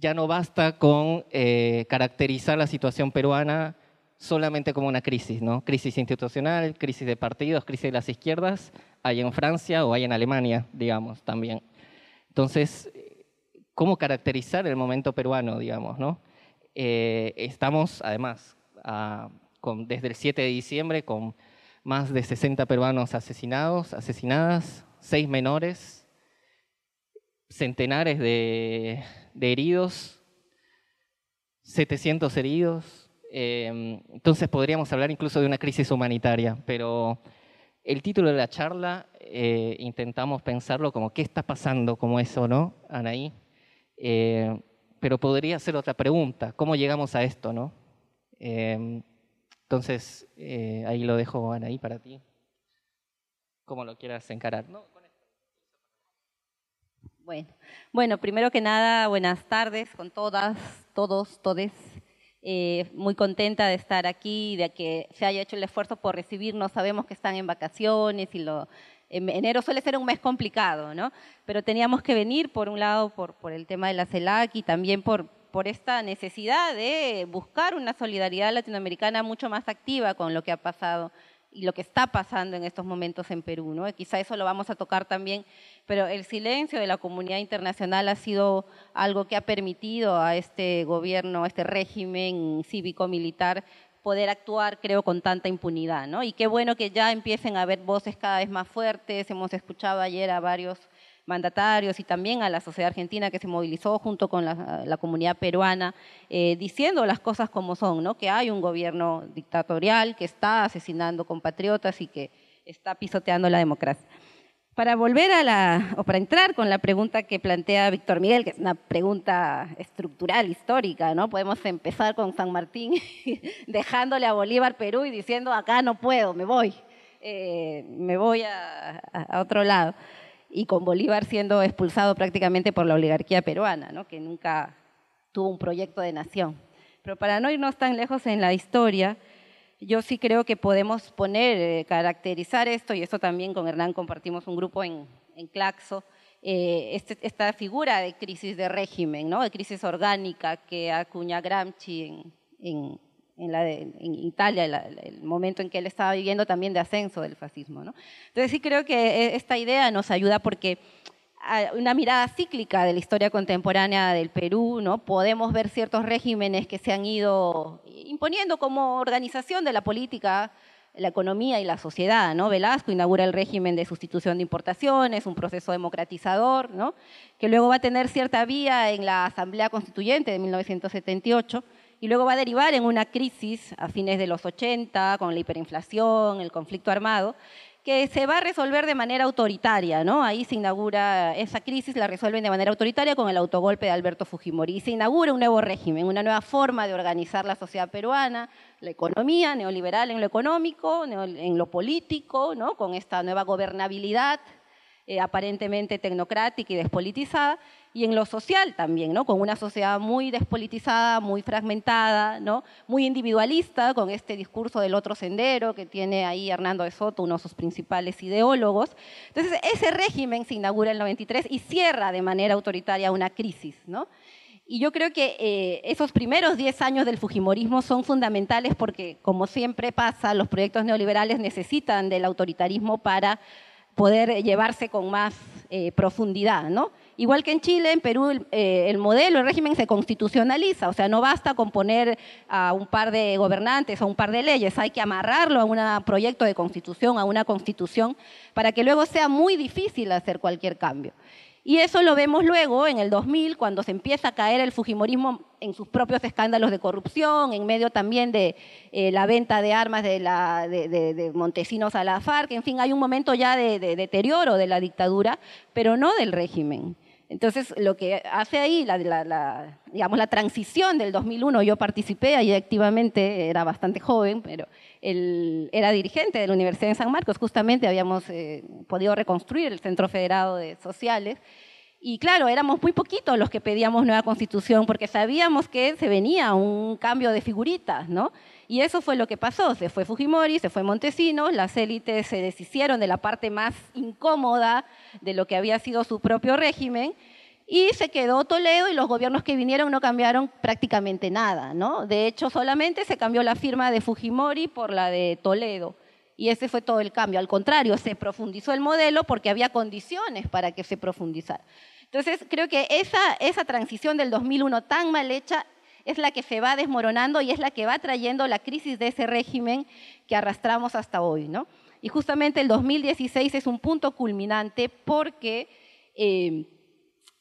Ya no basta con eh, caracterizar la situación peruana solamente como una crisis, ¿no? Crisis institucional, crisis de partidos, crisis de las izquierdas, hay en Francia o hay en Alemania, digamos, también. Entonces, ¿cómo caracterizar el momento peruano, digamos, no? Eh, estamos, además, desde el 7 de diciembre con más de 60 peruanos asesinados, asesinadas, seis menores, centenares de, heridos, 700 heridos. Em, entonces podríamos hablar incluso de una crisis humanitaria, pero el título de la charla eh, intentamos pensarlo como qué está pasando como eso, ¿no, Anaí? Eh, pero podría ser otra pregunta, ¿cómo llegamos a esto, no? Em, entonces, eh, ahí lo dejo, Anaí, para ti. Como lo quieras encarar. Bueno, bueno, primero que nada, buenas tardes con todas, todos, todes. Eh, muy contenta de estar aquí, de que se haya hecho el esfuerzo por recibirnos. Sabemos que están en vacaciones y lo, en enero suele ser un mes complicado, ¿no? Pero teníamos que venir, por un lado, por, por el tema de la CELAC y también por, por esta necesidad de buscar una solidaridad latinoamericana mucho más activa con lo que ha pasado y lo que está pasando en estos momentos en Perú. ¿no? Quizá eso lo vamos a tocar también, pero el silencio de la comunidad internacional ha sido algo que ha permitido a este gobierno, a este régimen cívico-militar poder actuar, creo, con tanta impunidad. ¿no? Y qué bueno que ya empiecen a haber voces cada vez más fuertes. Hemos escuchado ayer a varios mandatarios y también a la sociedad argentina que se movilizó junto con la, comunidad peruana, eh, diciendo las cosas como son, que hay un gobierno dictatorial que está asesinando compatriotas y que está pisoteando la democracia. Para volver a la, o para entrar con la pregunta que plantea Víctor Miguel, que es una pregunta estructural, histórica, ¿no? Podemos empezar con San Martín, dejándole a Bolívar Perú y diciendo, acá no puedo, me voy, eh, me voy a otro lado y con Bolívar siendo expulsado prácticamente por la oligarquía peruana, ¿no? que nunca tuvo un proyecto de nación. Pero para no irnos tan lejos en la historia, yo sí creo que podemos poner, eh, caracterizar esto, y esto también con Hernán compartimos un grupo en, en Claxo, eh, este, esta figura de crisis de régimen, ¿no? de crisis orgánica que acuña Gramsci en en, en Italia, el momento en que él estaba viviendo también de ascenso del fascismo. ¿no? Entonces sí creo que e, esta idea nos ayuda porque una mirada cíclica de la historia contemporánea del Perú, ¿no? podemos ver ciertos regímenes que se han ido imponiendo como organización de la política, la economía y la sociedad. ¿no? Velasco inaugura el régimen de sustitución de importaciones, un proceso democratizador, que luego va a tener cierta vía en la Asamblea Constituyente de 1978 y luego va a derivar en una crisis a fines de los 80 con la hiperinflación, el conflicto armado, que se va a resolver de manera autoritaria, ¿no? Ahí se inaugura esa crisis, la resuelven de manera autoritaria con el autogolpe de Alberto Fujimori y se inaugura un nuevo régimen, una nueva forma de organizar la sociedad peruana, la economía neoliberal en lo económico, en lo político, ¿no? Con esta nueva gobernabilidad eh, aparentemente tecnocrática y despolitizada, y en lo social también, ¿no? con una sociedad muy despolitizada, muy fragmentada, ¿no? muy individualista, con este discurso del otro sendero que tiene ahí Hernando de Soto, uno de sus principales ideólogos. Entonces, ese régimen se inaugura en el 93 y cierra de manera autoritaria una crisis. ¿no? Y yo creo que eh, esos primeros 10 años del Fujimorismo son fundamentales porque, como siempre pasa, los proyectos neoliberales necesitan del autoritarismo para poder llevarse con más eh, profundidad, ¿no? Igual que en Chile, en Perú, eh, el, modelo, el régimen se constitucionaliza, o sea, no basta con poner a un par de gobernantes o un par de leyes, hay que amarrarlo a un proyecto de constitución, a una constitución, para que luego sea muy difícil hacer cualquier cambio. Y eso lo vemos luego en el 2000, cuando se empieza a caer el Fujimorismo en sus propios escándalos de corrupción, en medio también de eh, la venta de armas de, Montesinos a la FARC. En fin, hay un momento ya de, deterioro de la dictadura, pero no del régimen. Entonces, lo que hace ahí, la, digamos, la transición del 2001, yo participé ahí activamente, era bastante joven, pero él era dirigente de la Universidad de San Marcos, justamente habíamos eh, podido reconstruir el Centro Federado de Sociales, y claro, éramos muy poquitos los que pedíamos nueva constitución porque sabíamos que se venía un cambio de figuritas, ¿no? Y eso fue lo que pasó. Se fue Fujimori, se fue Montesinos, las élites se deshicieron de la parte más incómoda de lo que había sido su propio régimen y se quedó Toledo y los gobiernos que vinieron no cambiaron prácticamente nada. ¿no? De hecho, solamente se cambió la firma de Fujimori por la de Toledo. Y ese fue todo el cambio. Al contrario, se profundizó el modelo porque había condiciones para que se profundizara. Entonces, creo que esa, esa transición del 2001 tan mal hecha es la que se va desmoronando y es la que va trayendo la crisis de ese régimen que arrastramos hasta hoy. ¿no? Y justamente el 2016 es un punto culminante porque eh,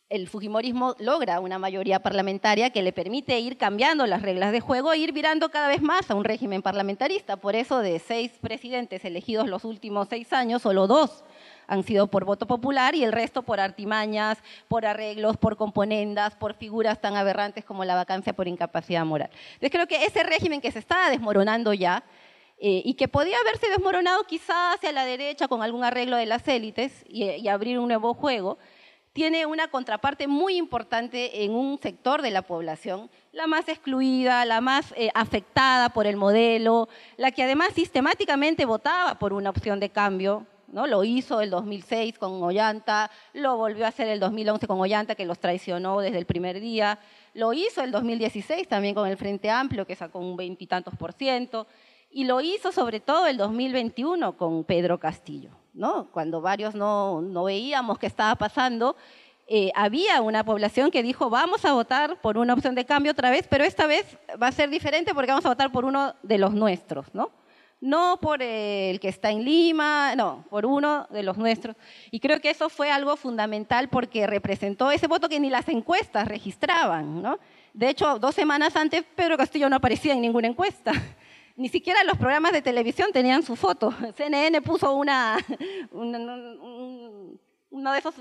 el Fujimorismo logra una mayoría parlamentaria que le permite ir cambiando las reglas de juego e ir virando cada vez más a un régimen parlamentarista. Por eso de seis presidentes elegidos los últimos seis años, solo dos han sido por voto popular y el resto por artimañas, por arreglos, por componendas, por figuras tan aberrantes como la vacancia por incapacidad moral. Entonces creo que ese régimen que se está desmoronando ya eh, y que podía haberse desmoronado quizás hacia la derecha con algún arreglo de las élites y, abrir un nuevo juego, tiene una contraparte muy importante en un sector de la población, la más excluida, la más eh, afectada por el modelo, la que además sistemáticamente votaba por una opción de cambio, ¿no? Lo hizo el 2006 con Ollanta, lo volvió a hacer el 2011 con Ollanta, que los traicionó desde el primer día, lo hizo el 2016 también con el Frente Amplio, que sacó un veintitantos por ciento, y lo hizo sobre todo el 2021 con Pedro Castillo, ¿no? Cuando varios no, no veíamos qué estaba pasando, eh, había una población que dijo, vamos a votar por una opción de cambio otra vez, pero esta vez va a ser diferente porque vamos a votar por uno de los nuestros, ¿no? no por el que está en Lima, no, por uno de los nuestros. Y creo que eso fue algo fundamental porque representó ese voto que ni las encuestas registraban. ¿no? De hecho, dos semanas antes Pedro Castillo no aparecía en ninguna encuesta. Ni siquiera los programas de televisión tenían su foto. CNN puso una, uno de esos,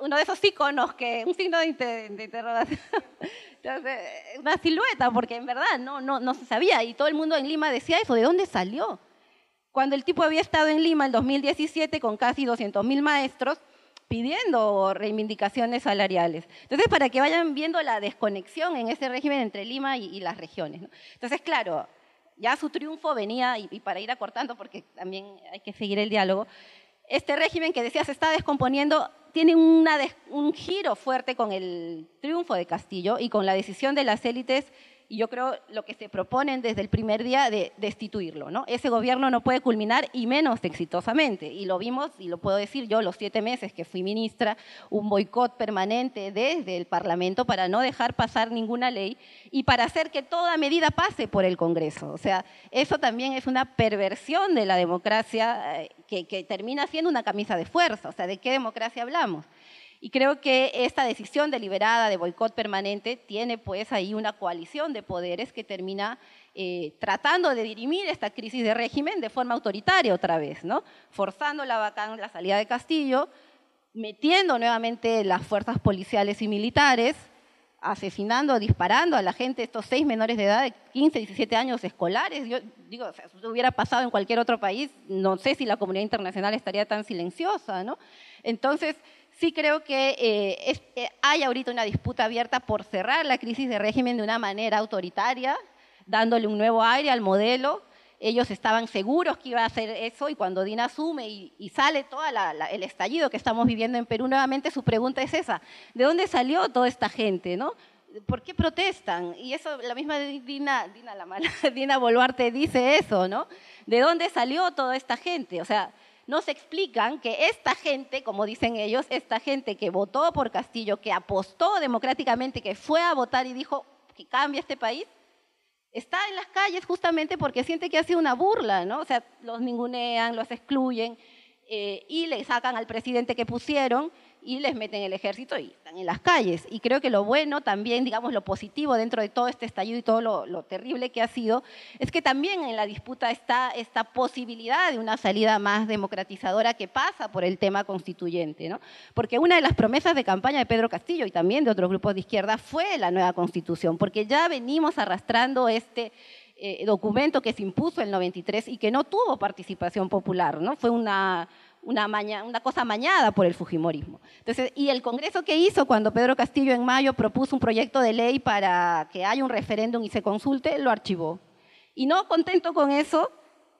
uno de esos iconos que, un signo de, interrogación, una silueta, porque en verdad no, no, no se sabía y todo el mundo en Lima decía eso, ¿de dónde salió? Cuando el tipo había estado en Lima en 2017 con casi 200.000 maestros pidiendo reivindicaciones salariales. Entonces, para que vayan viendo la desconexión en ese régimen entre Lima y, las regiones. Entonces, claro, ya su triunfo venía, y, para ir acortando, porque también hay que seguir el diálogo, este régimen que decía se está descomponiendo tiene un giro fuerte con el triunfo de Castillo y con la decisión de las élites y yo creo lo que se proponen desde el primer día de destituirlo. ¿no? Ese gobierno no puede culminar y menos exitosamente. Y lo vimos, y lo puedo decir yo, los siete meses que fui ministra, un boicot permanente desde el Parlamento para no dejar pasar ninguna ley y para hacer que toda medida pase por el Congreso. O sea, eso también es una perversión de la democracia eh, que, que termina siendo una camisa de fuerza. O sea, ¿de qué democracia hablamos? Y creo que esta decisión deliberada de boicot permanente tiene pues ahí una coalición de poderes que termina eh, tratando de dirimir esta crisis de régimen de forma autoritaria otra vez, ¿no? forzando la, la salida de Castillo, metiendo nuevamente las fuerzas policiales y militares, asesinando, disparando a la gente, estos seis menores de edad de 15, 17 años escolares. Yo digo, si eso hubiera pasado en cualquier otro país, no sé si la comunidad internacional estaría tan silenciosa, ¿no? Entonces, sí creo que eh, eh, hay ahorita una disputa abierta por cerrar la crisis de régimen de una manera autoritaria, dándole un nuevo aire al modelo. Ellos estaban seguros que iba a hacer eso y cuando Dina asume y, sale todo el estallido que estamos viviendo en Perú, nuevamente su pregunta es esa, ¿de dónde salió toda esta gente? ¿no? ¿Por qué protestan? Y eso, la misma Dina, Dina, la mala, Dina Boluarte dice eso, ¿no? ¿De dónde salió toda esta gente? O sea, nos explican que esta gente, como dicen ellos, esta gente que votó por Castillo, que apostó democráticamente, que fue a votar y dijo que cambia este país, está en las calles justamente porque siente que ha sido una burla, ¿no? O sea, los ningunean, los excluyen eh, y le sacan al presidente que pusieron y les meten el ejército y están en las calles. Y creo que lo bueno también, digamos, lo positivo dentro de todo este estallido y todo lo, terrible que ha sido, es que también en la disputa está esta posibilidad de una salida más democratizadora que pasa por el tema constituyente. ¿no? Porque una de las promesas de campaña de Pedro Castillo y también de otros grupos de izquierda fue la nueva constitución, porque ya venimos arrastrando este... Eh, documento que se impuso en el 93 y que no tuvo participación popular, ¿no? Fue una, una, cosa mañada por el Fujimorismo. Entonces, y el Congreso que hizo cuando Pedro Castillo en mayo propuso un proyecto de ley para que haya un referéndum y se consulte, lo archivó. Y no contento con eso,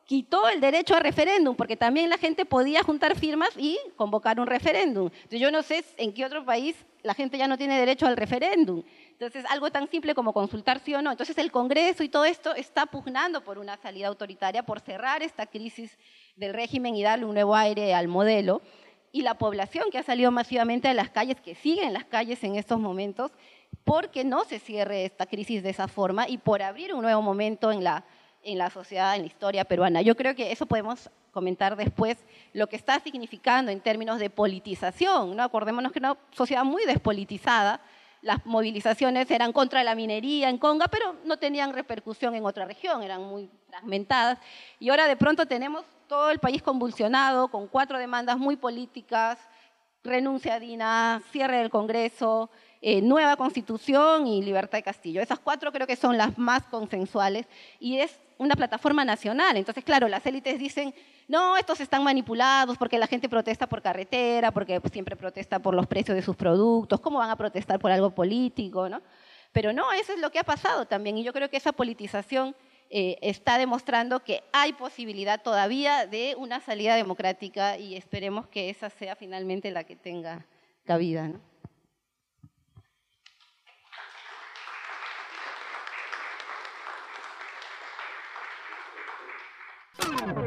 quitó el derecho a referéndum, porque también la gente podía juntar firmas y convocar un referéndum. Entonces, yo no sé en qué otro país la gente ya no tiene derecho al referéndum. Entonces, algo tan simple como consultar sí o no. Entonces, el Congreso y todo esto está pugnando por una salida autoritaria, por cerrar esta crisis del régimen y darle un nuevo aire al modelo. Y la población que ha salido masivamente a las calles, que sigue en las calles en estos momentos, porque no se cierre esta crisis de esa forma y por abrir un nuevo momento en la en la sociedad, en la historia peruana. Yo creo que eso podemos comentar después lo que está significando en términos de politización. ¿no? Acordémonos que una sociedad muy despolitizada, las movilizaciones eran contra la minería en Conga, pero no tenían repercusión en otra región, eran muy fragmentadas. Y ahora de pronto tenemos todo el país convulsionado, con cuatro demandas muy políticas, renuncia a Dina, cierre del Congreso, eh, nueva constitución y libertad de Castillo. Esas cuatro creo que son las más consensuales y es una plataforma nacional. Entonces, claro, las élites dicen, no, estos están manipulados porque la gente protesta por carretera, porque siempre protesta por los precios de sus productos, ¿cómo van a protestar por algo político? ¿no? Pero no, eso es lo que ha pasado también y yo creo que esa politización eh, está demostrando que hay posibilidad todavía de una salida democrática y esperemos que esa sea finalmente la que tenga cabida. ¿no? You.